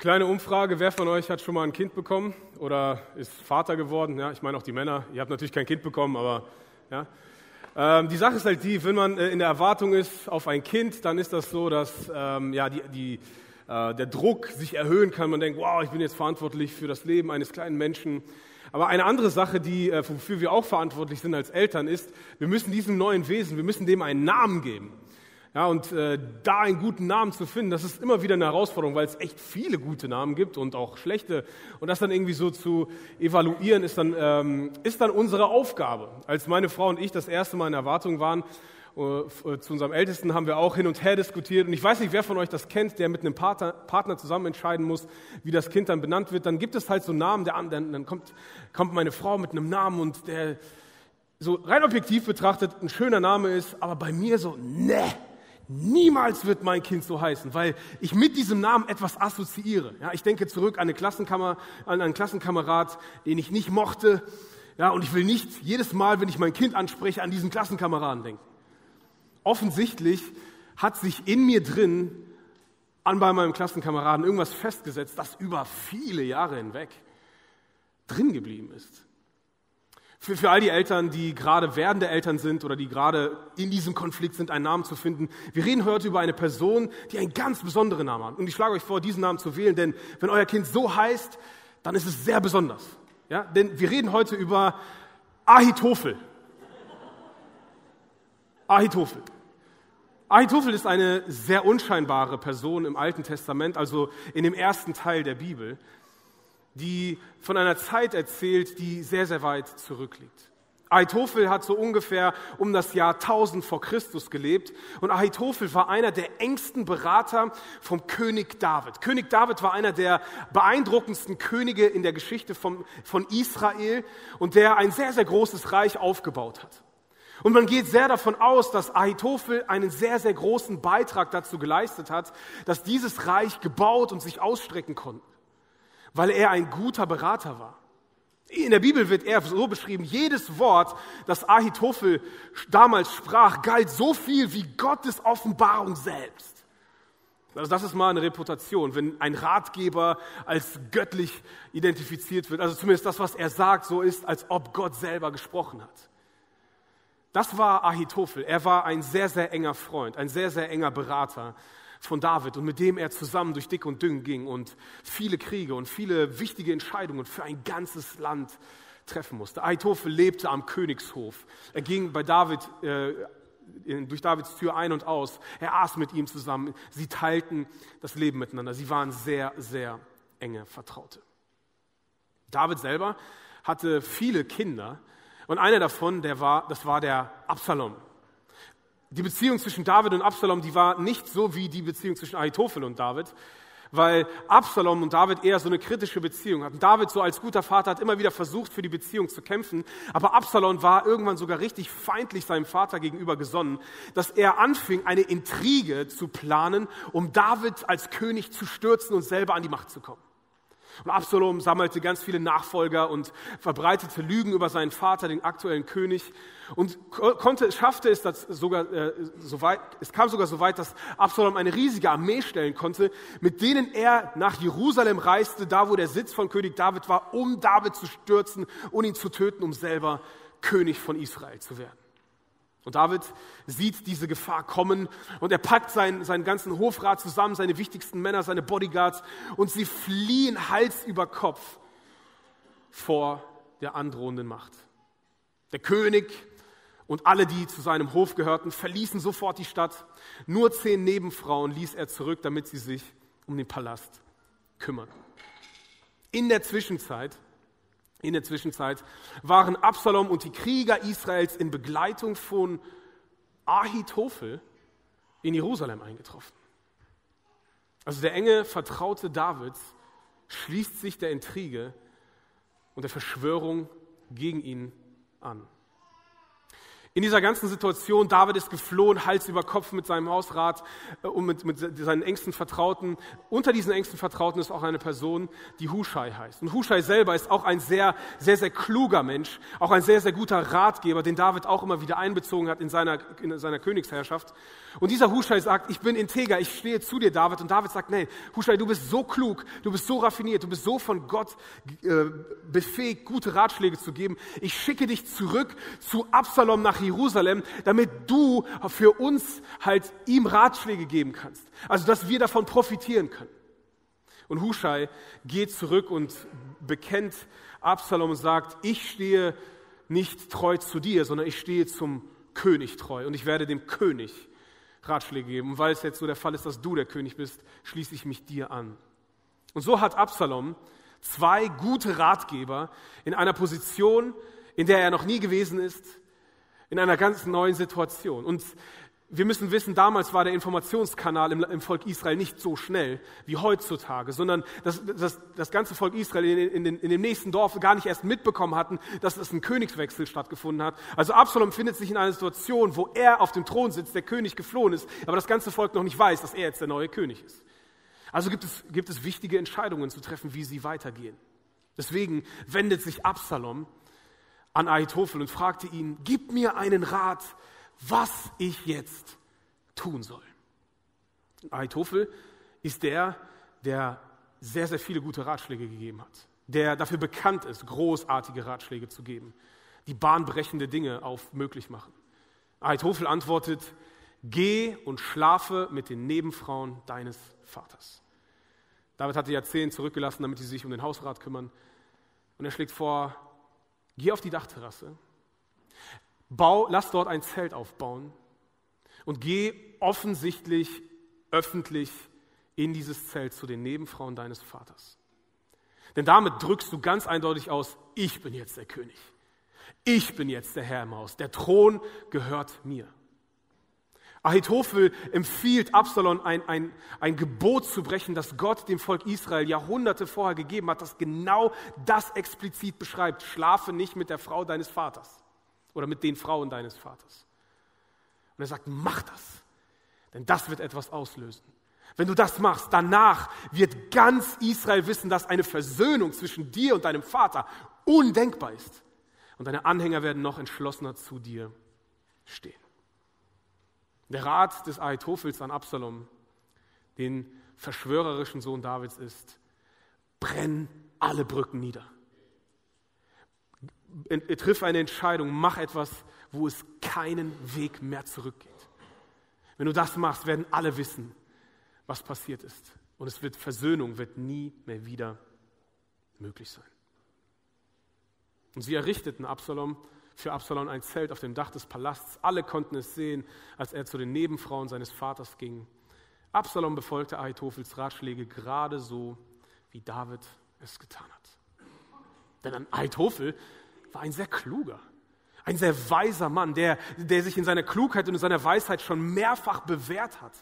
Kleine Umfrage, wer von euch hat schon mal ein Kind bekommen oder ist Vater geworden? Ja, ich meine auch die Männer. Ihr habt natürlich kein Kind bekommen, aber ja. Ähm, die Sache ist halt die, wenn man äh, in der Erwartung ist auf ein Kind, dann ist das so, dass ähm, ja, die, die, äh, der Druck sich erhöhen kann. Man denkt, wow, ich bin jetzt verantwortlich für das Leben eines kleinen Menschen. Aber eine andere Sache, die, äh, wofür wir auch verantwortlich sind als Eltern, ist, wir müssen diesem neuen Wesen, wir müssen dem einen Namen geben. Ja, und äh, da einen guten Namen zu finden, das ist immer wieder eine Herausforderung, weil es echt viele gute Namen gibt und auch schlechte. Und das dann irgendwie so zu evaluieren, ist dann, ähm, ist dann unsere Aufgabe. Als meine Frau und ich das erste Mal in Erwartung waren, äh, zu unserem Ältesten haben wir auch hin und her diskutiert. Und ich weiß nicht, wer von euch das kennt, der mit einem Partner, Partner zusammen entscheiden muss, wie das Kind dann benannt wird. Dann gibt es halt so Namen, der, dann, dann kommt, kommt meine Frau mit einem Namen und der so rein objektiv betrachtet ein schöner Name ist, aber bei mir so, ne Niemals wird mein Kind so heißen, weil ich mit diesem Namen etwas assoziiere. Ja, ich denke zurück an, eine Klassenkammer, an einen Klassenkamerad, den ich nicht mochte. Ja, und ich will nicht jedes Mal, wenn ich mein Kind anspreche, an diesen Klassenkameraden denken. Offensichtlich hat sich in mir drin an bei meinem Klassenkameraden irgendwas festgesetzt, das über viele Jahre hinweg drin geblieben ist. Für, für all die Eltern, die gerade werdende Eltern sind oder die gerade in diesem Konflikt sind, einen Namen zu finden. Wir reden heute über eine Person, die einen ganz besonderen Namen hat. Und ich schlage euch vor, diesen Namen zu wählen, denn wenn euer Kind so heißt, dann ist es sehr besonders. Ja? Denn wir reden heute über Ahitophel. Ahitophel. Ahitophel ist eine sehr unscheinbare Person im Alten Testament, also in dem ersten Teil der Bibel die von einer Zeit erzählt, die sehr, sehr weit zurückliegt. Ahitophel hat so ungefähr um das Jahr 1000 vor Christus gelebt und Ahitophel war einer der engsten Berater vom König David. König David war einer der beeindruckendsten Könige in der Geschichte von, von Israel und der ein sehr, sehr großes Reich aufgebaut hat. Und man geht sehr davon aus, dass Ahitophel einen sehr, sehr großen Beitrag dazu geleistet hat, dass dieses Reich gebaut und sich ausstrecken konnte weil er ein guter Berater war. In der Bibel wird er so beschrieben, jedes Wort, das Ahitophel damals sprach, galt so viel wie Gottes Offenbarung selbst. Also das ist mal eine Reputation, wenn ein Ratgeber als göttlich identifiziert wird. Also zumindest das, was er sagt, so ist, als ob Gott selber gesprochen hat. Das war Ahitophel. Er war ein sehr, sehr enger Freund, ein sehr, sehr enger Berater von David und mit dem er zusammen durch dick und dünn ging und viele Kriege und viele wichtige Entscheidungen für ein ganzes Land treffen musste. Ahitophel lebte am Königshof. Er ging bei David äh, durch Davids Tür ein und aus. Er aß mit ihm zusammen. Sie teilten das Leben miteinander. Sie waren sehr, sehr enge Vertraute. David selber hatte viele Kinder und einer davon, der war, das war der Absalom. Die Beziehung zwischen David und Absalom, die war nicht so wie die Beziehung zwischen Ahitophel und David, weil Absalom und David eher so eine kritische Beziehung hatten. David so als guter Vater hat immer wieder versucht, für die Beziehung zu kämpfen, aber Absalom war irgendwann sogar richtig feindlich seinem Vater gegenüber gesonnen, dass er anfing, eine Intrige zu planen, um David als König zu stürzen und selber an die Macht zu kommen. Und Absalom sammelte ganz viele Nachfolger und verbreitete Lügen über seinen Vater, den aktuellen König. Und konnte, schaffte es sogar, äh, so weit, es kam sogar so weit, dass Absalom eine riesige Armee stellen konnte, mit denen er nach Jerusalem reiste, da wo der Sitz von König David war, um David zu stürzen und ihn zu töten, um selber König von Israel zu werden. Und David sieht diese Gefahr kommen und er packt seinen, seinen ganzen Hofrat zusammen, seine wichtigsten Männer, seine Bodyguards und sie fliehen Hals über Kopf vor der androhenden Macht. Der König und alle, die zu seinem Hof gehörten, verließen sofort die Stadt. Nur zehn Nebenfrauen ließ er zurück, damit sie sich um den Palast kümmern. In der Zwischenzeit in der Zwischenzeit waren Absalom und die Krieger Israels in Begleitung von Ahitophel in Jerusalem eingetroffen. Also der enge Vertraute Davids schließt sich der Intrige und der Verschwörung gegen ihn an. In dieser ganzen Situation, David ist geflohen, Hals über Kopf mit seinem Hausrat äh, und mit, mit seinen engsten Vertrauten. Unter diesen engsten Vertrauten ist auch eine Person, die Hushai heißt. Und Hushai selber ist auch ein sehr, sehr, sehr kluger Mensch, auch ein sehr, sehr guter Ratgeber, den David auch immer wieder einbezogen hat in seiner, in seiner Königsherrschaft. Und dieser Hushai sagt, ich bin integer, ich stehe zu dir, David. Und David sagt, nein, Hushai, du bist so klug, du bist so raffiniert, du bist so von Gott äh, befähigt, gute Ratschläge zu geben. Ich schicke dich zurück zu Absalom nach Jerusalem, damit du für uns halt ihm Ratschläge geben kannst. Also, dass wir davon profitieren können. Und Hushai geht zurück und bekennt Absalom und sagt, ich stehe nicht treu zu dir, sondern ich stehe zum König treu und ich werde dem König Ratschläge geben. Und weil es jetzt so der Fall ist, dass du der König bist, schließe ich mich dir an. Und so hat Absalom zwei gute Ratgeber in einer Position, in der er noch nie gewesen ist, in einer ganz neuen Situation. Und wir müssen wissen, damals war der Informationskanal im, im Volk Israel nicht so schnell wie heutzutage, sondern das, das, das ganze Volk Israel in, in, den, in dem nächsten Dorf gar nicht erst mitbekommen hatten, dass es ein Königswechsel stattgefunden hat. Also Absalom findet sich in einer Situation, wo er auf dem Thron sitzt, der König geflohen ist, aber das ganze Volk noch nicht weiß, dass er jetzt der neue König ist. Also gibt es, gibt es wichtige Entscheidungen zu treffen, wie sie weitergehen. Deswegen wendet sich Absalom an Ahitophel und fragte ihn, gib mir einen Rat, was ich jetzt tun soll. Ahitophel ist der, der sehr, sehr viele gute Ratschläge gegeben hat, der dafür bekannt ist, großartige Ratschläge zu geben, die bahnbrechende Dinge auf möglich machen. Ahitophel antwortet, geh und schlafe mit den Nebenfrauen deines Vaters. David hatte ja zehn zurückgelassen, damit sie sich um den Hausrat kümmern. Und er schlägt vor, Geh auf die Dachterrasse, bau, lass dort ein Zelt aufbauen und geh offensichtlich, öffentlich in dieses Zelt zu den Nebenfrauen deines Vaters. Denn damit drückst du ganz eindeutig aus, ich bin jetzt der König. Ich bin jetzt der Herr im Haus. Der Thron gehört mir. Ahitophel empfiehlt Absalom ein, ein, ein Gebot zu brechen, das Gott dem Volk Israel Jahrhunderte vorher gegeben hat, das genau das explizit beschreibt. Schlafe nicht mit der Frau deines Vaters oder mit den Frauen deines Vaters. Und er sagt, mach das, denn das wird etwas auslösen. Wenn du das machst, danach wird ganz Israel wissen, dass eine Versöhnung zwischen dir und deinem Vater undenkbar ist. Und deine Anhänger werden noch entschlossener zu dir stehen. Der Rat des Ahitophels an Absalom, den verschwörerischen Sohn Davids, ist, brenn alle Brücken nieder. Triff eine Entscheidung, mach etwas, wo es keinen Weg mehr zurückgeht. Wenn du das machst, werden alle wissen, was passiert ist. Und es wird Versöhnung wird nie mehr wieder möglich sein. Und sie errichteten Absalom für Absalom ein Zelt auf dem Dach des Palasts. Alle konnten es sehen, als er zu den Nebenfrauen seines Vaters ging. Absalom befolgte Ahitophels Ratschläge gerade so, wie David es getan hat. Denn Ahitophel war ein sehr kluger, ein sehr weiser Mann, der, der sich in seiner Klugheit und in seiner Weisheit schon mehrfach bewährt hat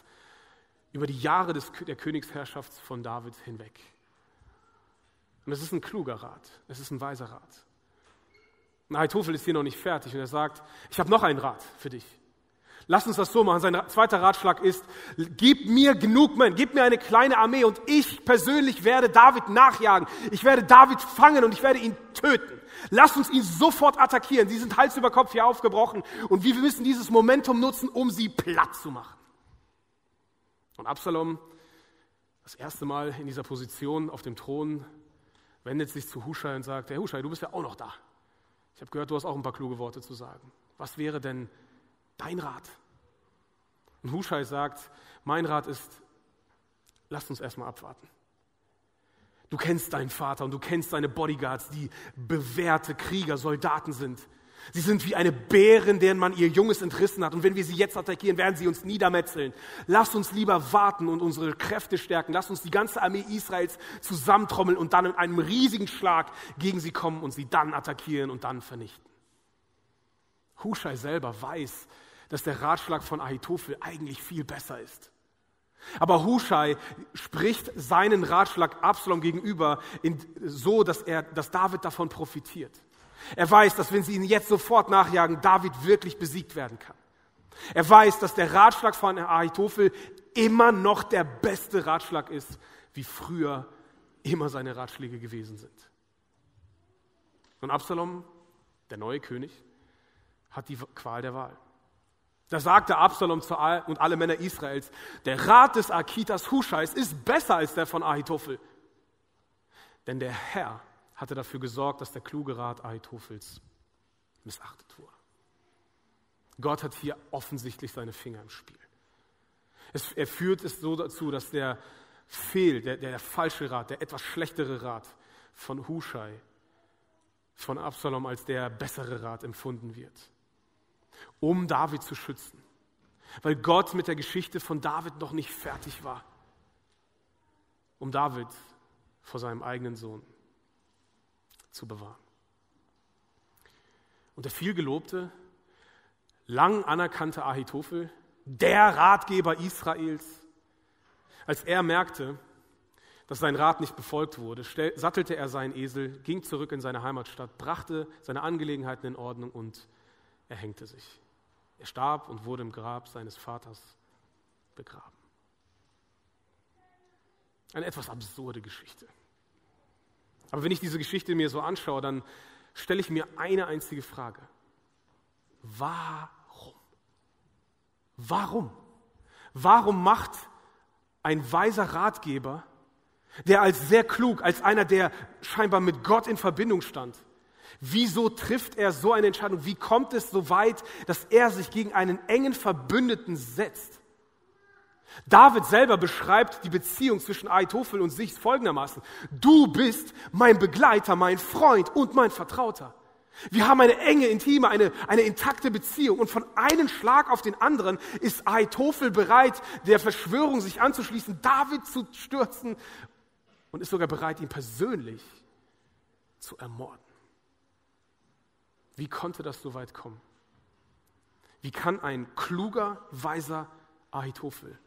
über die Jahre des, der Königsherrschaft von David hinweg. Und es ist ein kluger Rat, es ist ein weiser Rat. Ahitophel ist hier noch nicht fertig und er sagt, ich habe noch einen Rat für dich. Lass uns das so machen. Sein zweiter Ratschlag ist, gib mir genug Männer, gib mir eine kleine Armee und ich persönlich werde David nachjagen. Ich werde David fangen und ich werde ihn töten. Lass uns ihn sofort attackieren. Sie sind Hals über Kopf hier aufgebrochen und wir müssen dieses Momentum nutzen, um sie platt zu machen. Und Absalom, das erste Mal in dieser Position auf dem Thron, wendet sich zu Huschai und sagt, Herr Huschai, du bist ja auch noch da. Ich habe gehört, du hast auch ein paar kluge Worte zu sagen. Was wäre denn dein Rat? Und Huschai sagt, mein Rat ist, lasst uns erstmal abwarten. Du kennst deinen Vater und du kennst seine Bodyguards, die bewährte Krieger, Soldaten sind. Sie sind wie eine Bären, deren man ihr Junges entrissen hat. Und wenn wir sie jetzt attackieren, werden sie uns niedermetzeln. Lass uns lieber warten und unsere Kräfte stärken. Lass uns die ganze Armee Israels zusammentrommeln und dann in einem riesigen Schlag gegen sie kommen und sie dann attackieren und dann vernichten. Huschai selber weiß, dass der Ratschlag von Ahitophel eigentlich viel besser ist. Aber Huschai spricht seinen Ratschlag Absalom gegenüber in, so, dass, er, dass David davon profitiert. Er weiß, dass wenn sie ihn jetzt sofort nachjagen, David wirklich besiegt werden kann. Er weiß, dass der Ratschlag von Ahitophel immer noch der beste Ratschlag ist, wie früher immer seine Ratschläge gewesen sind. Und Absalom, der neue König, hat die Qual der Wahl. Da sagte Absalom zu all, und alle Männer Israels, der Rat des Akitas Huschais ist besser als der von Ahitophel. Denn der Herr hatte dafür gesorgt, dass der kluge Rat Ahitophels missachtet wurde. Gott hat hier offensichtlich seine Finger im Spiel. Es, er führt es so dazu, dass der Fehl, der, der, der falsche Rat, der etwas schlechtere Rat von Huschai, von Absalom als der bessere Rat empfunden wird, um David zu schützen, weil Gott mit der Geschichte von David noch nicht fertig war, um David vor seinem eigenen Sohn zu bewahren. Und der vielgelobte, lang anerkannte Ahitophel, der Ratgeber Israels, als er merkte, dass sein Rat nicht befolgt wurde, sattelte er seinen Esel, ging zurück in seine Heimatstadt, brachte seine Angelegenheiten in Ordnung und er hängte sich. Er starb und wurde im Grab seines Vaters begraben. Eine etwas absurde Geschichte. Aber wenn ich diese Geschichte mir so anschaue, dann stelle ich mir eine einzige Frage. Warum? Warum? Warum macht ein weiser Ratgeber, der als sehr klug, als einer, der scheinbar mit Gott in Verbindung stand, wieso trifft er so eine Entscheidung? Wie kommt es so weit, dass er sich gegen einen engen Verbündeten setzt? David selber beschreibt die Beziehung zwischen Aitophel und sich folgendermaßen. Du bist mein Begleiter, mein Freund und mein Vertrauter. Wir haben eine enge, intime, eine, eine intakte Beziehung und von einem Schlag auf den anderen ist Aitophel bereit, der Verschwörung sich anzuschließen, David zu stürzen und ist sogar bereit, ihn persönlich zu ermorden. Wie konnte das so weit kommen? Wie kann ein kluger, weiser Ahitophel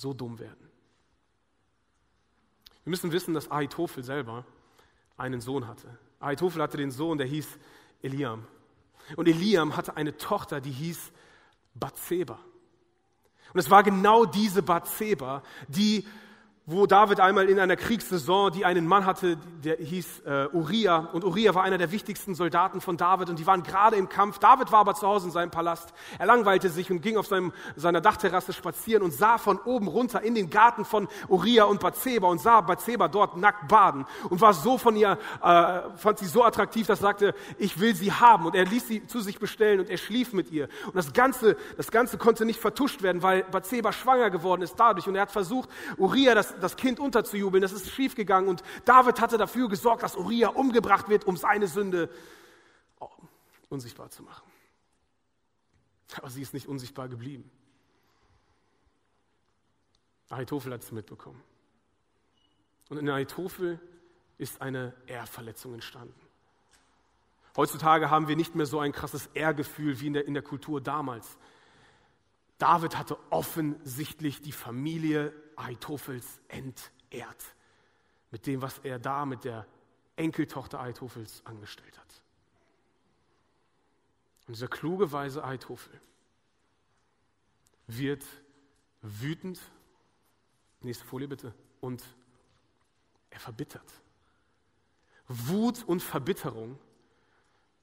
so dumm werden? Wir müssen wissen, dass Ahitophel selber einen Sohn hatte. Ahitophel hatte den Sohn, der hieß Eliam. Und Eliam hatte eine Tochter, die hieß Bathseba. Und es war genau diese Bathseba, die wo David einmal in einer Kriegssaison, die einen Mann hatte, der hieß äh, Uriah. Und Uriah war einer der wichtigsten Soldaten von David und die waren gerade im Kampf. David war aber zu Hause in seinem Palast. Er langweilte sich und ging auf seinem, seiner Dachterrasse spazieren und sah von oben runter in den Garten von Uriah und Bathseba und sah Bathseba dort nackt baden und war so von ihr, äh, fand sie so attraktiv, dass er sagte, ich will sie haben. Und er ließ sie zu sich bestellen und er schlief mit ihr. Und das Ganze, das Ganze konnte nicht vertuscht werden, weil Bathseba schwanger geworden ist dadurch. Und er hat versucht, Uriah das das Kind unterzujubeln. Das ist schiefgegangen und David hatte dafür gesorgt, dass Uriah umgebracht wird, um seine Sünde oh, unsichtbar zu machen. Aber sie ist nicht unsichtbar geblieben. Ahitophel hat es mitbekommen. Und in Ahitophel ist eine Ehrverletzung entstanden. Heutzutage haben wir nicht mehr so ein krasses Ehrgefühl wie in der, in der Kultur damals. David hatte offensichtlich die Familie Ahitophels entehrt. Mit dem, was er da mit der Enkeltochter Ahitophels angestellt hat. Und dieser kluge, weise Ahitophel wird wütend, nächste Folie bitte, und er verbittert. Wut und Verbitterung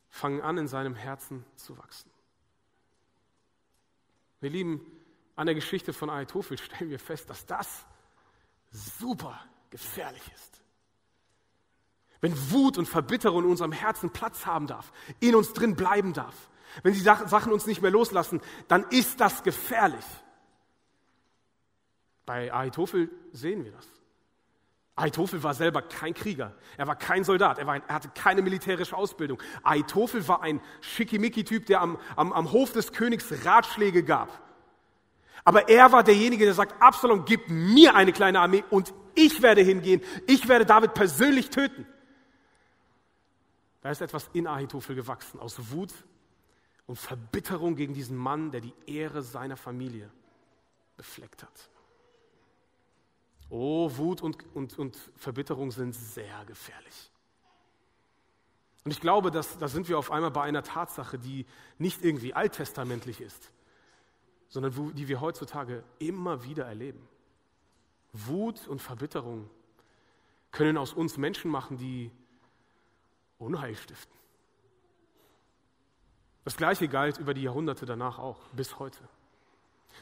fangen an, in seinem Herzen zu wachsen. Wir lieben an der Geschichte von Ahitophel stellen wir fest, dass das super gefährlich ist. Wenn Wut und Verbitterung in unserem Herzen Platz haben darf, in uns drin bleiben darf, wenn die Sachen uns nicht mehr loslassen, dann ist das gefährlich. Bei Ahitophel sehen wir das. Ahitophel war selber kein Krieger, er war kein Soldat, er, war er hatte keine militärische Ausbildung. Ahitophel war ein Schickimicki-Typ, der am, am, am Hof des Königs Ratschläge gab. Aber er war derjenige, der sagt, Absalom, gib mir eine kleine Armee und ich werde hingehen. Ich werde David persönlich töten. Da ist etwas in Ahitophel gewachsen, aus Wut und Verbitterung gegen diesen Mann, der die Ehre seiner Familie befleckt hat. Oh, Wut und, und, und Verbitterung sind sehr gefährlich. Und ich glaube, dass, da sind wir auf einmal bei einer Tatsache, die nicht irgendwie alttestamentlich ist, sondern wo, die wir heutzutage immer wieder erleben. Wut und Verbitterung können aus uns Menschen machen, die Unheil stiften. Das gleiche galt über die Jahrhunderte danach auch, bis heute.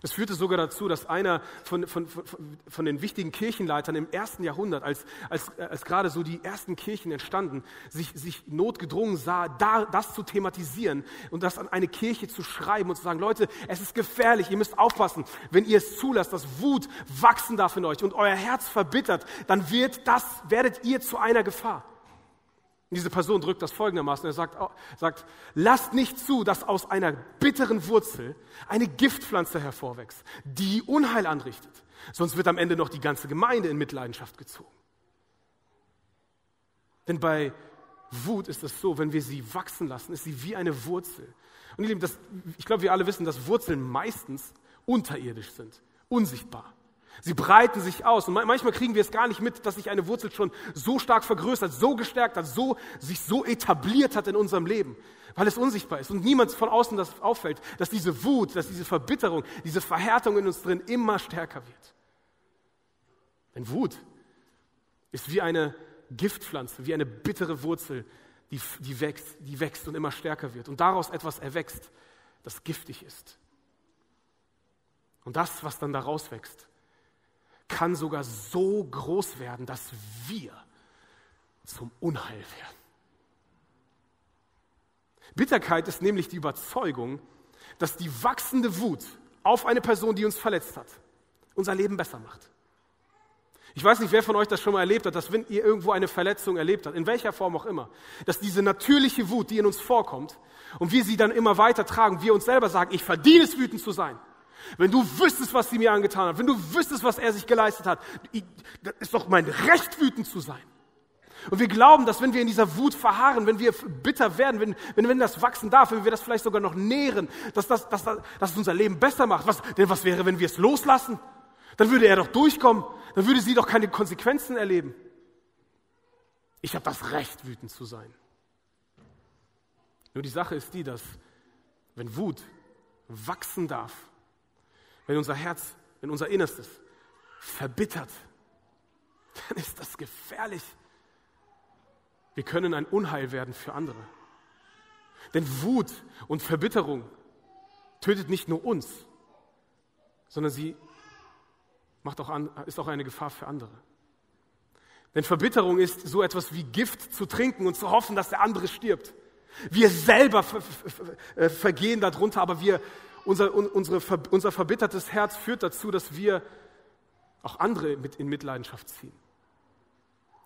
Das führte sogar dazu, dass einer von, von, von, von den wichtigen Kirchenleitern im ersten Jahrhundert, als, als, als gerade so die ersten Kirchen entstanden, sich, sich notgedrungen sah, da, das zu thematisieren und das an eine Kirche zu schreiben und zu sagen, Leute, es ist gefährlich, ihr müsst aufpassen, wenn ihr es zulasst, dass Wut wachsen darf in euch und euer Herz verbittert, dann wird das, werdet ihr zu einer Gefahr. Und diese Person drückt das folgendermaßen. Er sagt, sagt, lasst nicht zu, dass aus einer bitteren Wurzel eine Giftpflanze hervorwächst, die Unheil anrichtet. Sonst wird am Ende noch die ganze Gemeinde in Mitleidenschaft gezogen. Denn bei Wut ist es so, wenn wir sie wachsen lassen, ist sie wie eine Wurzel. Und ihr Lieben, das, ich glaube, wir alle wissen, dass Wurzeln meistens unterirdisch sind, unsichtbar. Sie breiten sich aus und manchmal kriegen wir es gar nicht mit, dass sich eine Wurzel schon so stark vergrößert, so gestärkt hat, so, sich so etabliert hat in unserem Leben, weil es unsichtbar ist und niemand von außen das auffällt, dass diese Wut, dass diese Verbitterung, diese Verhärtung in uns drin immer stärker wird. Denn Wut ist wie eine Giftpflanze, wie eine bittere Wurzel, die, die, wächst, die wächst und immer stärker wird und daraus etwas erwächst, das giftig ist. Und das, was dann daraus wächst, kann sogar so groß werden, dass wir zum Unheil werden. Bitterkeit ist nämlich die Überzeugung, dass die wachsende Wut auf eine Person, die uns verletzt hat, unser Leben besser macht. Ich weiß nicht, wer von euch das schon mal erlebt hat, dass wenn ihr irgendwo eine Verletzung erlebt habt, in welcher Form auch immer, dass diese natürliche Wut, die in uns vorkommt, und wir sie dann immer weiter tragen, wir uns selber sagen, ich verdiene es, wütend zu sein. Wenn du wüsstest, was sie mir angetan hat, wenn du wüsstest, was er sich geleistet hat, das ist doch mein Recht, wütend zu sein. Und wir glauben, dass wenn wir in dieser Wut verharren, wenn wir bitter werden, wenn, wenn, wenn das wachsen darf, wenn wir das vielleicht sogar noch nähren, dass das, dass, das, dass es unser Leben besser macht. Was, denn was wäre, wenn wir es loslassen? Dann würde er doch durchkommen, dann würde sie doch keine Konsequenzen erleben. Ich habe das Recht, wütend zu sein. Nur die Sache ist die, dass wenn Wut wachsen darf, wenn unser Herz, wenn unser Innerstes verbittert, dann ist das gefährlich. Wir können ein Unheil werden für andere. Denn Wut und Verbitterung tötet nicht nur uns, sondern sie macht auch an, ist auch eine Gefahr für andere. Denn Verbitterung ist so etwas wie Gift zu trinken und zu hoffen, dass der andere stirbt. Wir selber äh, vergehen darunter, aber wir unser, unsere, unser verbittertes Herz führt dazu, dass wir auch andere mit in Mitleidenschaft ziehen.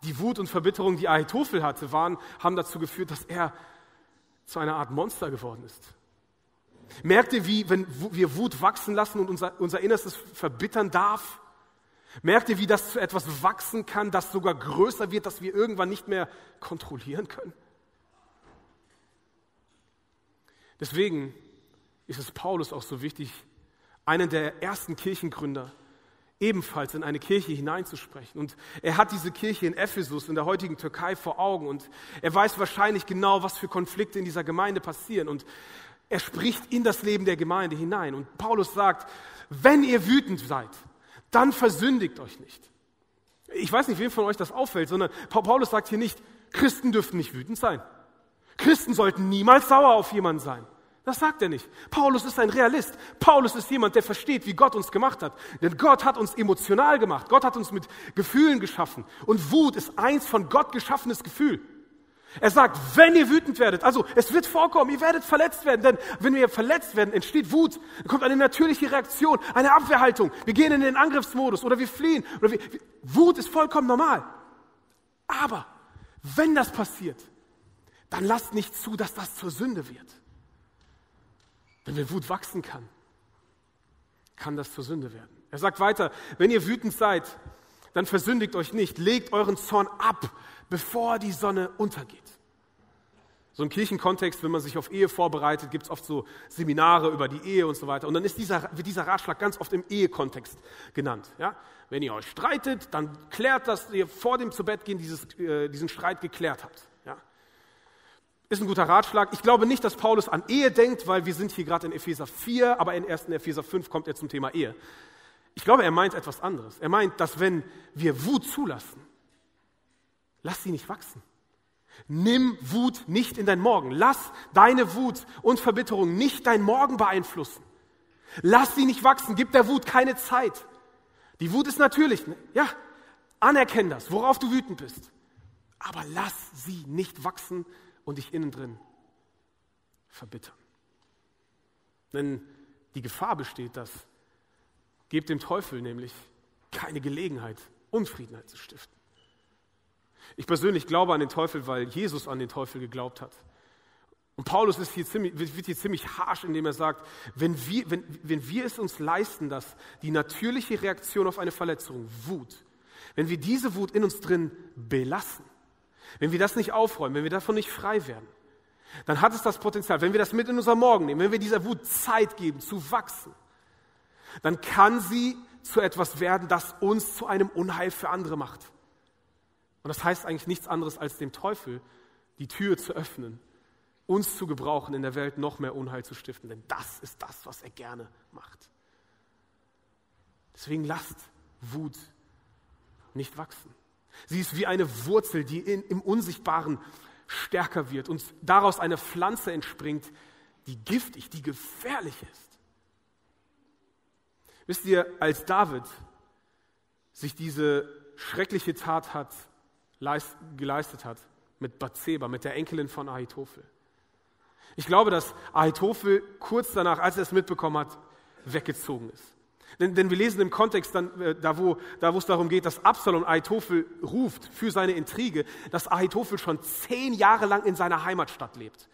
Die Wut und Verbitterung, die Ahitophel hatte, waren, haben dazu geführt, dass er zu einer Art Monster geworden ist. Merkt ihr, wie, wenn wir Wut wachsen lassen und unser, unser Innerstes verbittern darf? Merkt ihr, wie das zu etwas wachsen kann, das sogar größer wird, das wir irgendwann nicht mehr kontrollieren können? Deswegen ist es Paulus auch so wichtig, einen der ersten Kirchengründer ebenfalls in eine Kirche hineinzusprechen. Und er hat diese Kirche in Ephesus, in der heutigen Türkei, vor Augen. Und er weiß wahrscheinlich genau, was für Konflikte in dieser Gemeinde passieren. Und er spricht in das Leben der Gemeinde hinein. Und Paulus sagt, wenn ihr wütend seid, dann versündigt euch nicht. Ich weiß nicht, wem von euch das auffällt, sondern Paulus sagt hier nicht, Christen dürften nicht wütend sein. Christen sollten niemals sauer auf jemanden sein. Das sagt er nicht. Paulus ist ein Realist. Paulus ist jemand, der versteht, wie Gott uns gemacht hat. Denn Gott hat uns emotional gemacht. Gott hat uns mit Gefühlen geschaffen. Und Wut ist eins von Gott geschaffenes Gefühl. Er sagt, wenn ihr wütend werdet, also es wird vorkommen, ihr werdet verletzt werden, denn wenn wir verletzt werden, entsteht Wut, dann kommt eine natürliche Reaktion, eine Abwehrhaltung. Wir gehen in den Angriffsmodus oder wir fliehen. Oder wir, Wut ist vollkommen normal. Aber wenn das passiert, dann lasst nicht zu, dass das zur Sünde wird. Denn wenn Wut wachsen kann, kann das zur Sünde werden. Er sagt weiter, wenn ihr wütend seid, dann versündigt euch nicht, legt euren Zorn ab, bevor die Sonne untergeht. So im Kirchenkontext, wenn man sich auf Ehe vorbereitet, gibt es oft so Seminare über die Ehe und so weiter. Und dann ist dieser, wird dieser Ratschlag ganz oft im Ehekontext genannt. Ja? Wenn ihr euch streitet, dann klärt, dass ihr vor dem Zubettgehen dieses, äh, diesen Streit geklärt habt. Ist ein guter Ratschlag. Ich glaube nicht, dass Paulus an Ehe denkt, weil wir sind hier gerade in Epheser 4, aber in 1. Epheser 5 kommt er zum Thema Ehe. Ich glaube, er meint etwas anderes. Er meint, dass wenn wir Wut zulassen, lass sie nicht wachsen. Nimm Wut nicht in dein Morgen. Lass deine Wut und Verbitterung nicht dein Morgen beeinflussen. Lass sie nicht wachsen. Gib der Wut keine Zeit. Die Wut ist natürlich, ja, anerkenn das, worauf du wütend bist. Aber lass sie nicht wachsen und dich innen drin verbittern. Denn die Gefahr besteht, dass gebt dem Teufel nämlich keine Gelegenheit, Unfriedenheit zu stiften. Ich persönlich glaube an den Teufel, weil Jesus an den Teufel geglaubt hat. Und Paulus ist hier ziemlich, wird hier ziemlich harsch, indem er sagt, wenn wir, wenn, wenn wir es uns leisten, dass die natürliche Reaktion auf eine Verletzung, Wut, wenn wir diese Wut in uns drin belassen, wenn wir das nicht aufräumen, wenn wir davon nicht frei werden, dann hat es das Potenzial, wenn wir das mit in unser Morgen nehmen, wenn wir dieser Wut Zeit geben, zu wachsen, dann kann sie zu etwas werden, das uns zu einem Unheil für andere macht. Und das heißt eigentlich nichts anderes, als dem Teufel die Tür zu öffnen, uns zu gebrauchen, in der Welt noch mehr Unheil zu stiften. Denn das ist das, was er gerne macht. Deswegen lasst Wut nicht wachsen. Sie ist wie eine Wurzel, die in, im Unsichtbaren stärker wird und daraus eine Pflanze entspringt, die giftig, die gefährlich ist. Wisst ihr, als David sich diese schreckliche Tat hat, geleistet hat mit Bathseba, mit der Enkelin von Ahitophel. Ich glaube, dass Ahitophel kurz danach, als er es mitbekommen hat, weggezogen ist. Denn, denn wir lesen im Kontext dann, äh, da, wo, da wo es darum geht, dass Absalom Ahitophel ruft für seine Intrige, dass Ahitophel schon zehn Jahre lang in seiner Heimatstadt lebt.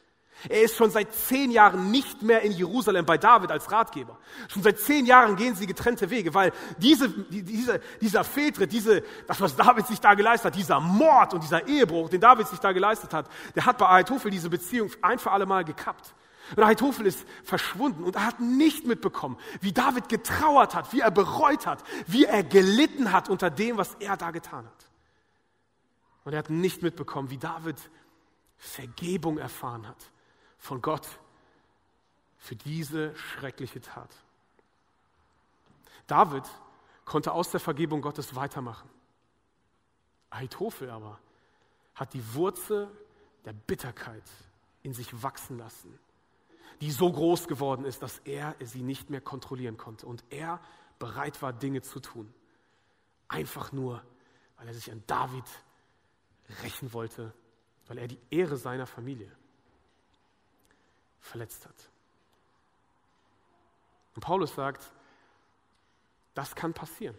Er ist schon seit zehn Jahren nicht mehr in Jerusalem bei David als Ratgeber. Schon seit zehn Jahren gehen sie getrennte Wege, weil diese, diese, dieser Fehltritt, diese, das, was David sich da geleistet hat, dieser Mord und dieser Ehebruch, den David sich da geleistet hat, der hat bei Ahitophel diese Beziehung ein für alle Mal gekappt. Und Ahitophel ist verschwunden und er hat nicht mitbekommen, wie David getrauert hat, wie er bereut hat, wie er gelitten hat unter dem, was er da getan hat. Und er hat nicht mitbekommen, wie David Vergebung erfahren hat von Gott für diese schreckliche Tat. David konnte aus der Vergebung Gottes weitermachen. Ahitophel aber hat die Wurzel der Bitterkeit in sich wachsen lassen die so groß geworden ist, dass er sie nicht mehr kontrollieren konnte und er bereit war, Dinge zu tun. Einfach nur, weil er sich an David rächen wollte, weil er die Ehre seiner Familie verletzt hat. Und Paulus sagt, das kann passieren.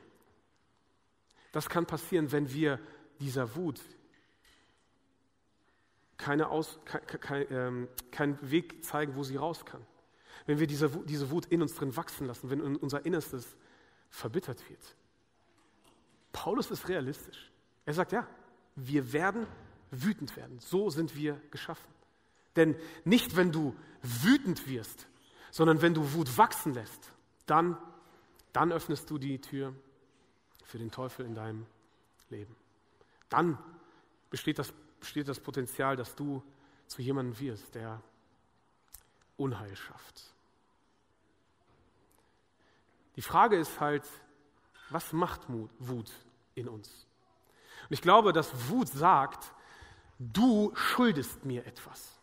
Das kann passieren, wenn wir dieser Wut, keine Aus, kein, kein, ähm, keinen Weg zeigen, wo sie raus kann. Wenn wir diese, diese Wut in uns drin wachsen lassen, wenn unser Innerstes verbittert wird. Paulus ist realistisch. Er sagt, ja, wir werden wütend werden. So sind wir geschaffen. Denn nicht, wenn du wütend wirst, sondern wenn du Wut wachsen lässt, dann, dann öffnest du die Tür für den Teufel in deinem Leben. Dann besteht das besteht das Potenzial, dass du zu jemandem wirst, der Unheil schafft. Die Frage ist halt, was macht Wut in uns? Und ich glaube, dass Wut sagt, du schuldest mir etwas.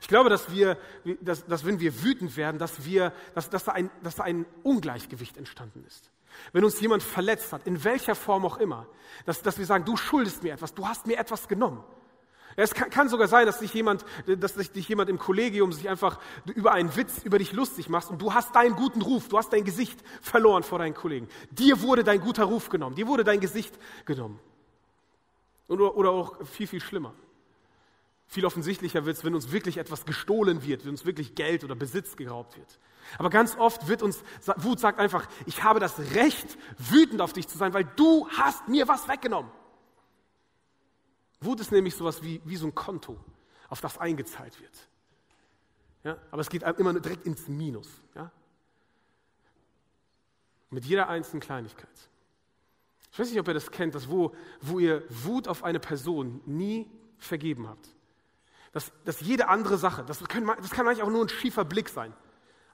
Ich glaube, dass wir, dass, dass wenn wir wütend werden, dass, wir, dass, dass, da ein, dass da ein Ungleichgewicht entstanden ist. Wenn uns jemand verletzt hat, in welcher Form auch immer, dass, dass wir sagen, du schuldest mir etwas, du hast mir etwas genommen. Es kann, kann sogar sein, dass sich jemand, dass dich jemand im Kollegium sich einfach über einen Witz über dich lustig macht und du hast deinen guten Ruf, du hast dein Gesicht verloren vor deinen Kollegen. Dir wurde dein guter Ruf genommen, dir wurde dein Gesicht genommen. Oder, oder auch viel, viel schlimmer. Viel offensichtlicher wird es, wenn uns wirklich etwas gestohlen wird, wenn uns wirklich Geld oder Besitz geraubt wird. Aber ganz oft wird uns, Wut sagt einfach, ich habe das Recht, wütend auf dich zu sein, weil du hast mir was weggenommen. Wut ist nämlich sowas wie, wie so ein Konto, auf das eingezahlt wird. Ja? Aber es geht immer direkt ins Minus. Ja? Mit jeder einzelnen Kleinigkeit. Ich weiß nicht, ob ihr das kennt, dass wo, wo ihr Wut auf eine Person nie vergeben habt. Dass, dass jede andere Sache, das, können, das kann eigentlich auch nur ein schiefer Blick sein,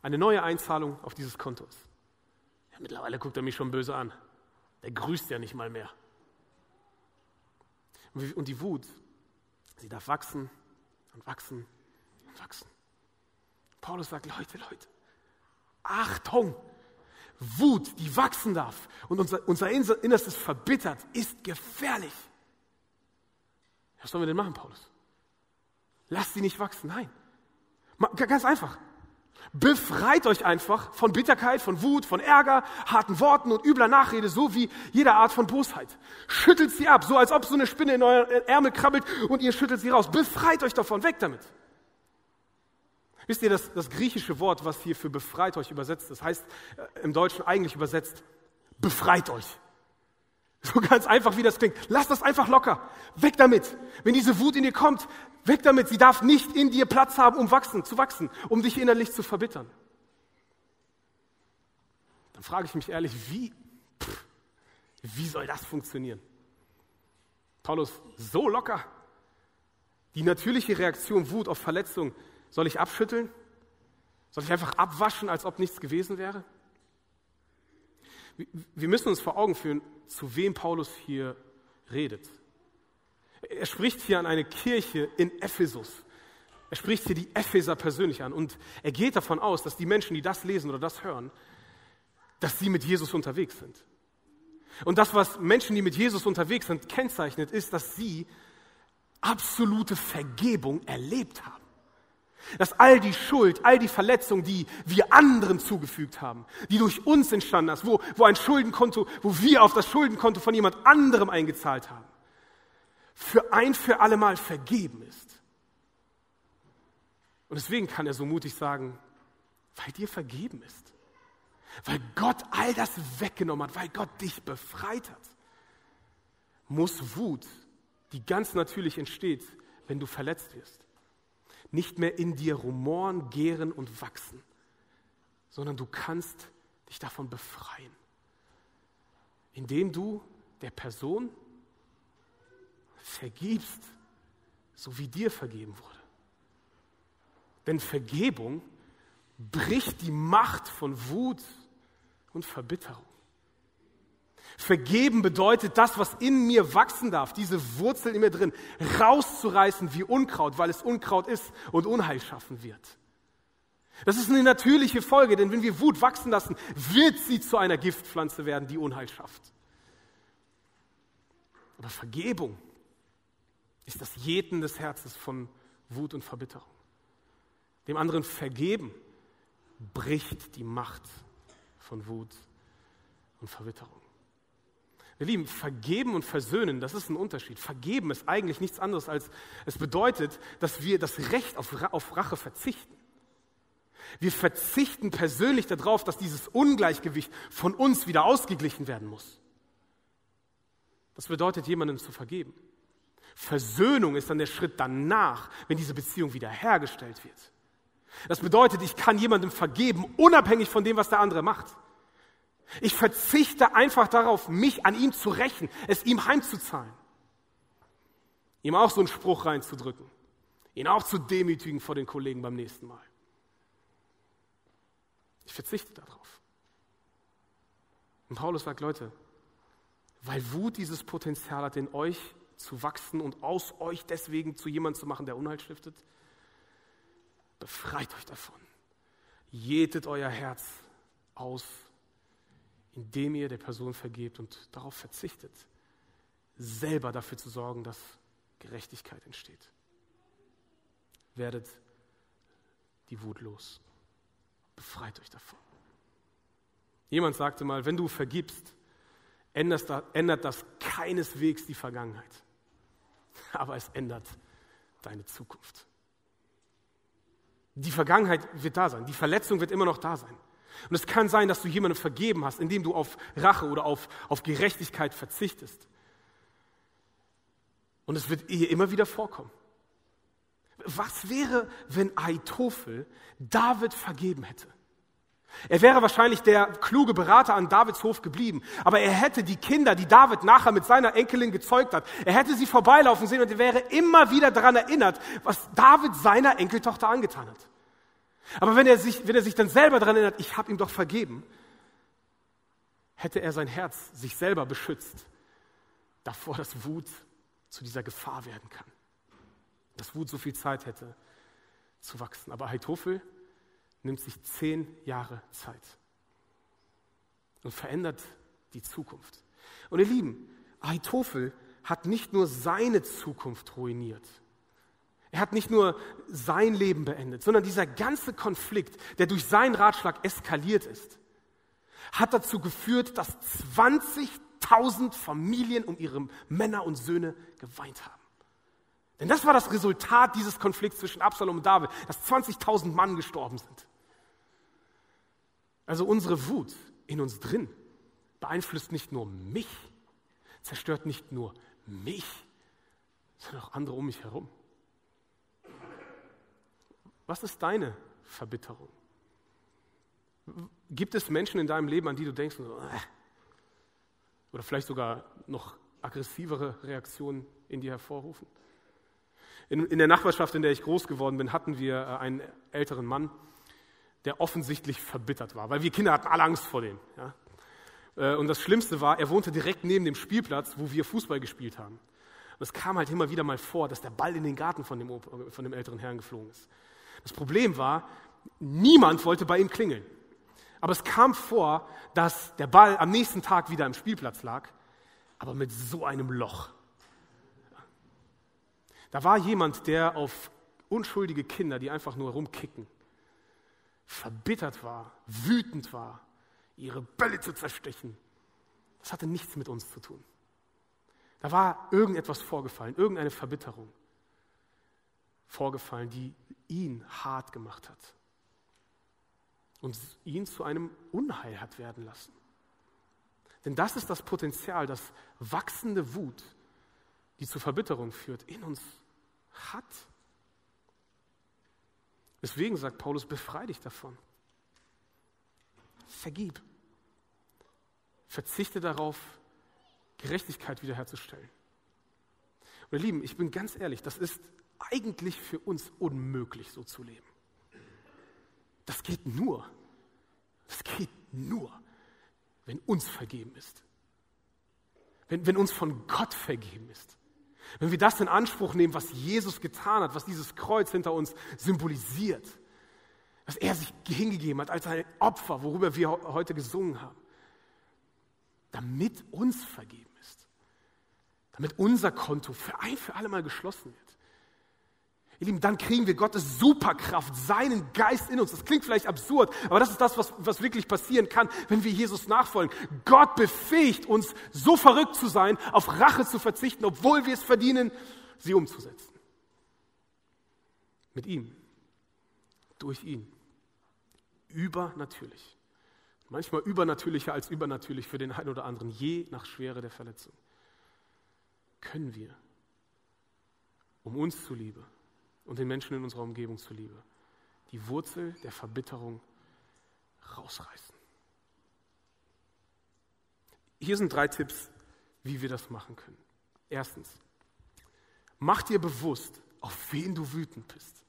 eine neue Einzahlung auf dieses Konto ist. Ja, mittlerweile guckt er mich schon böse an. Der grüßt ja nicht mal mehr. Und die Wut, sie darf wachsen und wachsen und wachsen. Paulus sagt, Leute, Leute, Achtung, Wut, die wachsen darf und unser, unser Innerstes verbittert, ist gefährlich. Was sollen wir denn machen, Paulus? Lasst sie nicht wachsen. Nein. Ganz einfach. Befreit euch einfach von Bitterkeit, von Wut, von Ärger, harten Worten und übler Nachrede, so wie jeder Art von Bosheit. Schüttelt sie ab, so als ob so eine Spinne in euer Ärmel krabbelt und ihr schüttelt sie raus. Befreit euch davon, weg damit. Wisst ihr, das, das griechische Wort, was hier für befreit euch übersetzt ist, heißt äh, im Deutschen eigentlich übersetzt, befreit euch. So ganz einfach, wie das klingt. Lass das einfach locker. Weg damit. Wenn diese Wut in dir kommt, weg damit. Sie darf nicht in dir Platz haben, um wachsen, zu wachsen, um dich innerlich zu verbittern. Dann frage ich mich ehrlich, wie, pff, wie soll das funktionieren? Paulus, so locker. Die natürliche Reaktion Wut auf Verletzung, soll ich abschütteln? Soll ich einfach abwaschen, als ob nichts gewesen wäre? Wir müssen uns vor Augen führen, zu wem Paulus hier redet. Er spricht hier an eine Kirche in Ephesus. Er spricht hier die Epheser persönlich an und er geht davon aus, dass die Menschen, die das lesen oder das hören, dass sie mit Jesus unterwegs sind. Und das, was Menschen, die mit Jesus unterwegs sind, kennzeichnet, ist, dass sie absolute Vergebung erlebt haben. Dass all die Schuld, all die Verletzungen, die wir anderen zugefügt haben, die durch uns entstanden ist, wo, wo ein Schuldenkonto, wo wir auf das Schuldenkonto von jemand anderem eingezahlt haben, für ein für alle Mal vergeben ist. Und deswegen kann er so mutig sagen, weil dir vergeben ist. Weil Gott all das weggenommen hat, weil Gott dich befreit hat, muss Wut, die ganz natürlich entsteht, wenn du verletzt wirst, nicht mehr in dir rumoren, gären und wachsen, sondern du kannst dich davon befreien, indem du der Person vergibst, so wie dir vergeben wurde. Denn Vergebung bricht die Macht von Wut und Verbitterung. Vergeben bedeutet das, was in mir wachsen darf, diese Wurzel in mir drin, rauszureißen wie Unkraut, weil es Unkraut ist und Unheil schaffen wird. Das ist eine natürliche Folge, denn wenn wir Wut wachsen lassen, wird sie zu einer Giftpflanze werden, die Unheil schafft. Aber Vergebung ist das Jäten des Herzens von Wut und Verbitterung. Dem anderen vergeben bricht die Macht von Wut und Verbitterung. Ihr Lieben, vergeben und versöhnen, das ist ein Unterschied. Vergeben ist eigentlich nichts anderes als, es bedeutet, dass wir das Recht auf, auf Rache verzichten. Wir verzichten persönlich darauf, dass dieses Ungleichgewicht von uns wieder ausgeglichen werden muss. Das bedeutet, jemandem zu vergeben. Versöhnung ist dann der Schritt danach, wenn diese Beziehung wiederhergestellt wird. Das bedeutet, ich kann jemandem vergeben, unabhängig von dem, was der andere macht. Ich verzichte einfach darauf, mich an ihm zu rächen, es ihm heimzuzahlen. Ihm auch so einen Spruch reinzudrücken. Ihn auch zu demütigen vor den Kollegen beim nächsten Mal. Ich verzichte darauf. Und Paulus sagt, Leute, weil Wut dieses Potenzial hat, in euch zu wachsen und aus euch deswegen zu jemandem zu machen, der Unheil stiftet, befreit euch davon. Jätet euer Herz aus indem ihr der Person vergebt und darauf verzichtet, selber dafür zu sorgen, dass Gerechtigkeit entsteht. Werdet die Wut los. Befreit euch davon. Jemand sagte mal, wenn du vergibst, ändert das keineswegs die Vergangenheit, aber es ändert deine Zukunft. Die Vergangenheit wird da sein, die Verletzung wird immer noch da sein. Und es kann sein, dass du jemandem vergeben hast, indem du auf Rache oder auf, auf Gerechtigkeit verzichtest. Und es wird ihr immer wieder vorkommen. Was wäre, wenn Aitofel David vergeben hätte? Er wäre wahrscheinlich der kluge Berater an Davids Hof geblieben, aber er hätte die Kinder, die David nachher mit seiner Enkelin gezeugt hat, er hätte sie vorbeilaufen sehen und er wäre immer wieder daran erinnert, was David seiner Enkeltochter angetan hat. Aber wenn er sich, wenn er sich dann selber daran erinnert, ich habe ihm doch vergeben, hätte er sein Herz sich selber beschützt davor, dass Wut zu dieser Gefahr werden kann. Dass Wut so viel Zeit hätte zu wachsen. Aber Heitophel nimmt sich zehn Jahre Zeit und verändert die Zukunft. Und ihr Lieben, Ahitophel hat nicht nur seine Zukunft ruiniert. Er hat nicht nur sein Leben beendet, sondern dieser ganze Konflikt, der durch seinen Ratschlag eskaliert ist, hat dazu geführt, dass 20.000 Familien um ihre Männer und Söhne geweint haben. Denn das war das Resultat dieses Konflikts zwischen Absalom und David, dass 20.000 Mann gestorben sind. Also unsere Wut in uns drin beeinflusst nicht nur mich, zerstört nicht nur mich, sondern auch andere um mich herum. Was ist deine Verbitterung? Gibt es Menschen in deinem Leben, an die du denkst, äh, oder vielleicht sogar noch aggressivere Reaktionen in dir hervorrufen? In, in der Nachbarschaft, in der ich groß geworden bin, hatten wir äh, einen älteren Mann, der offensichtlich verbittert war, weil wir Kinder hatten alle Angst vor dem. Ja? Äh, und das Schlimmste war, er wohnte direkt neben dem Spielplatz, wo wir Fußball gespielt haben. Und es kam halt immer wieder mal vor, dass der Ball in den Garten von dem, von dem älteren Herrn geflogen ist. Das Problem war, niemand wollte bei ihm klingeln. Aber es kam vor, dass der Ball am nächsten Tag wieder am Spielplatz lag, aber mit so einem Loch. Da war jemand, der auf unschuldige Kinder, die einfach nur rumkicken, verbittert war, wütend war, ihre Bälle zu zerstechen. Das hatte nichts mit uns zu tun. Da war irgendetwas vorgefallen, irgendeine Verbitterung vorgefallen, die ihn hart gemacht hat und ihn zu einem Unheil hat werden lassen. Denn das ist das Potenzial, das wachsende Wut, die zu Verbitterung führt, in uns hat. Deswegen sagt Paulus, befrei dich davon. Vergib. Verzichte darauf, Gerechtigkeit wiederherzustellen. Ihr Lieben, ich bin ganz ehrlich, das ist eigentlich für uns unmöglich, so zu leben. Das geht nur, das geht nur, wenn uns vergeben ist. Wenn, wenn uns von Gott vergeben ist. Wenn wir das in Anspruch nehmen, was Jesus getan hat, was dieses Kreuz hinter uns symbolisiert, dass er sich hingegeben hat als ein Opfer, worüber wir heute gesungen haben, damit uns vergeben ist, damit unser Konto für ein für alle Mal geschlossen wird. Ihr Lieben, dann kriegen wir Gottes Superkraft, seinen Geist in uns. Das klingt vielleicht absurd, aber das ist das, was, was wirklich passieren kann, wenn wir Jesus nachfolgen. Gott befähigt uns, so verrückt zu sein, auf Rache zu verzichten, obwohl wir es verdienen, sie umzusetzen. Mit ihm, durch ihn. Übernatürlich. Manchmal übernatürlicher als übernatürlich für den einen oder anderen, je nach Schwere der Verletzung. Können wir, um uns zuliebe, und den Menschen in unserer Umgebung zuliebe. Die Wurzel der Verbitterung rausreißen. Hier sind drei Tipps, wie wir das machen können. Erstens, mach dir bewusst, auf wen du wütend bist.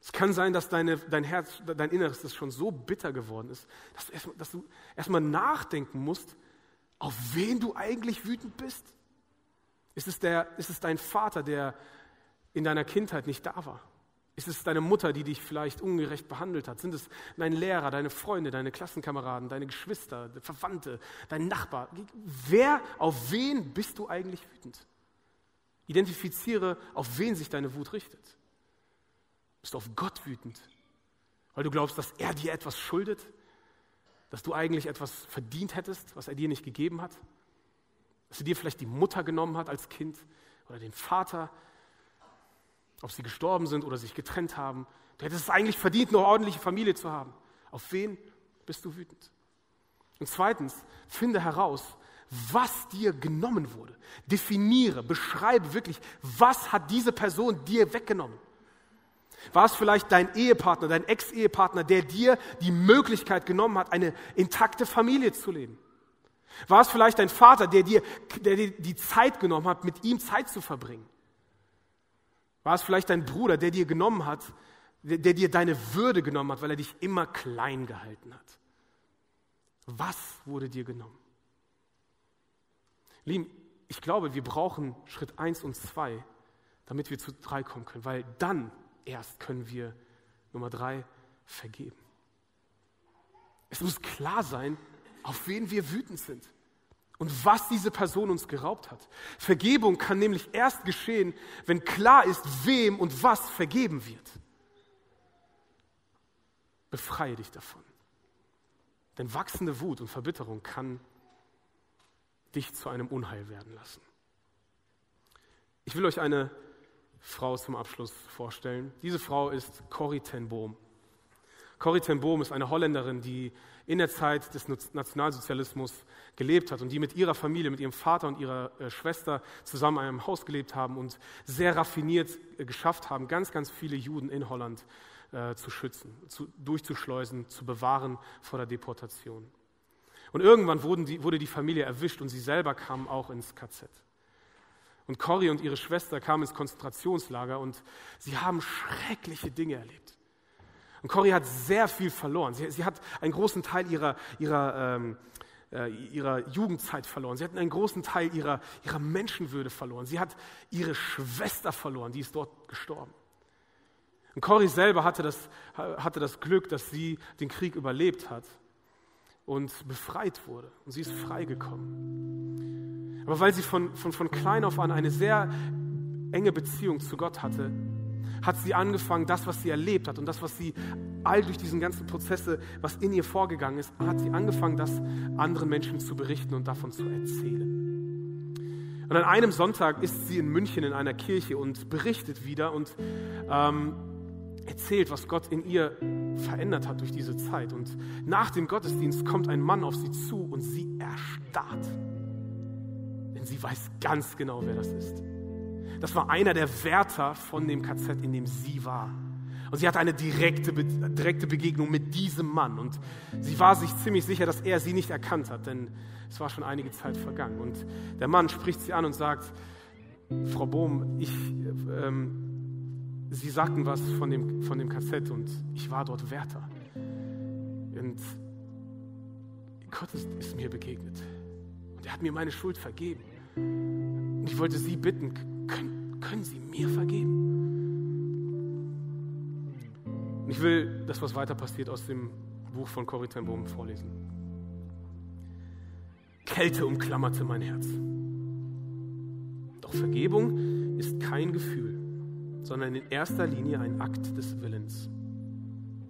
Es kann sein, dass deine, dein Herz, dein Inneres das schon so bitter geworden ist, dass du, erst, dass du erstmal nachdenken musst, auf wen du eigentlich wütend bist. Ist es, der, ist es dein Vater, der in deiner Kindheit nicht da war? Ist es deine Mutter, die dich vielleicht ungerecht behandelt hat? Sind es dein Lehrer, deine Freunde, deine Klassenkameraden, deine Geschwister, Verwandte, dein Nachbar? Wer, auf wen bist du eigentlich wütend? Identifiziere, auf wen sich deine Wut richtet. Bist du auf Gott wütend, weil du glaubst, dass er dir etwas schuldet? Dass du eigentlich etwas verdient hättest, was er dir nicht gegeben hat? Dass er dir vielleicht die Mutter genommen hat als Kind oder den Vater ob sie gestorben sind oder sich getrennt haben. Du hättest es eigentlich verdient, eine ordentliche Familie zu haben. Auf wen bist du wütend? Und zweitens, finde heraus, was dir genommen wurde. Definiere, beschreibe wirklich, was hat diese Person dir weggenommen. War es vielleicht dein Ehepartner, dein Ex-Ehepartner, der dir die Möglichkeit genommen hat, eine intakte Familie zu leben? War es vielleicht dein Vater, der dir, der dir die Zeit genommen hat, mit ihm Zeit zu verbringen? War es vielleicht dein Bruder, der dir genommen hat, der, der dir deine Würde genommen hat, weil er dich immer klein gehalten hat? Was wurde dir genommen? Lieben, ich glaube, wir brauchen Schritt eins und zwei, damit wir zu drei kommen können, weil dann erst können wir Nummer drei vergeben. Es muss klar sein, auf wen wir wütend sind und was diese Person uns geraubt hat. Vergebung kann nämlich erst geschehen, wenn klar ist, wem und was vergeben wird. Befreie dich davon. Denn wachsende Wut und Verbitterung kann dich zu einem Unheil werden lassen. Ich will euch eine Frau zum Abschluss vorstellen. Diese Frau ist Corrie ten Boom. Corrie ten Boom ist eine Holländerin, die in der Zeit des Nationalsozialismus gelebt hat und die mit ihrer Familie, mit ihrem Vater und ihrer äh, Schwester zusammen in einem Haus gelebt haben und sehr raffiniert äh, geschafft haben, ganz, ganz viele Juden in Holland äh, zu schützen, zu, durchzuschleusen, zu bewahren vor der Deportation. Und irgendwann die, wurde die Familie erwischt und sie selber kamen auch ins KZ. Und Corrie und ihre Schwester kamen ins Konzentrationslager und sie haben schreckliche Dinge erlebt. Und Corrie hat sehr viel verloren. Sie, sie hat einen großen Teil ihrer, ihrer, ähm, äh, ihrer Jugendzeit verloren. Sie hat einen großen Teil ihrer, ihrer Menschenwürde verloren. Sie hat ihre Schwester verloren, die ist dort gestorben. Und Corrie selber hatte das, hatte das Glück, dass sie den Krieg überlebt hat und befreit wurde. Und sie ist freigekommen. Aber weil sie von, von, von klein auf an eine sehr enge Beziehung zu Gott hatte, hat sie angefangen, das, was sie erlebt hat und das, was sie all durch diesen ganzen Prozesse, was in ihr vorgegangen ist, hat sie angefangen, das anderen Menschen zu berichten und davon zu erzählen. Und an einem Sonntag ist sie in München in einer Kirche und berichtet wieder und ähm, erzählt, was Gott in ihr verändert hat durch diese Zeit. Und nach dem Gottesdienst kommt ein Mann auf sie zu und sie erstarrt. Denn sie weiß ganz genau, wer das ist. Das war einer der Wärter von dem KZ, in dem sie war. Und sie hatte eine direkte, direkte Begegnung mit diesem Mann. Und sie war sich ziemlich sicher, dass er sie nicht erkannt hat, denn es war schon einige Zeit vergangen. Und der Mann spricht sie an und sagt, Frau Bohm, ich, ähm, Sie sagten was von dem, von dem KZ und ich war dort Wärter. Und Gott ist, ist mir begegnet. Und er hat mir meine Schuld vergeben. Und ich wollte Sie bitten, können, können Sie mir vergeben? Und ich will das, was weiter passiert, aus dem Buch von Corrie ten Boom vorlesen. Kälte umklammerte mein Herz. Doch Vergebung ist kein Gefühl sondern in erster Linie ein Akt des Willens.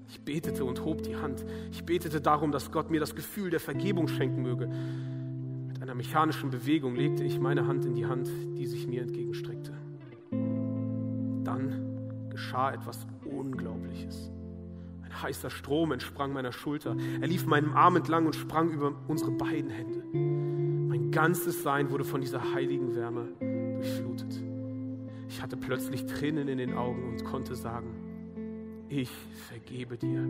Ich betete und hob die Hand. Ich betete darum, dass Gott mir das Gefühl der Vergebung schenken möge. Einer mechanischen Bewegung legte ich meine Hand in die Hand, die sich mir entgegenstreckte. Dann geschah etwas Unglaubliches. Ein heißer Strom entsprang meiner Schulter. Er lief meinem Arm entlang und sprang über unsere beiden Hände. Mein ganzes Sein wurde von dieser heiligen Wärme durchflutet. Ich hatte plötzlich Tränen in den Augen und konnte sagen, ich vergebe dir.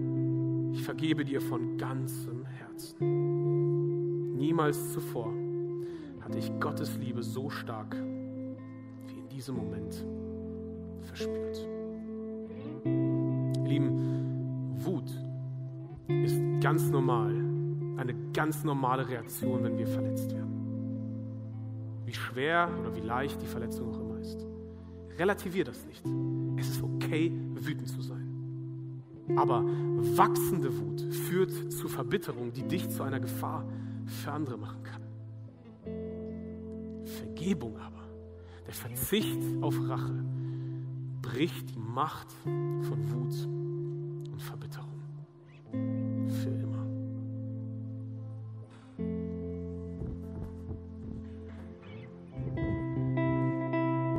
Ich vergebe dir von ganzem Herzen. Niemals zuvor hatte ich Gottes Liebe so stark wie in diesem Moment verspürt. Lieben, Wut ist ganz normal, eine ganz normale Reaktion, wenn wir verletzt werden. Wie schwer oder wie leicht die Verletzung auch immer ist. Relativier das nicht. Es ist okay, wütend zu sein. Aber wachsende Wut führt zu Verbitterung, die dich zu einer Gefahr für andere machen kann. Vergebung aber, der Verzicht auf Rache, bricht die Macht von Wut und Verbitterung.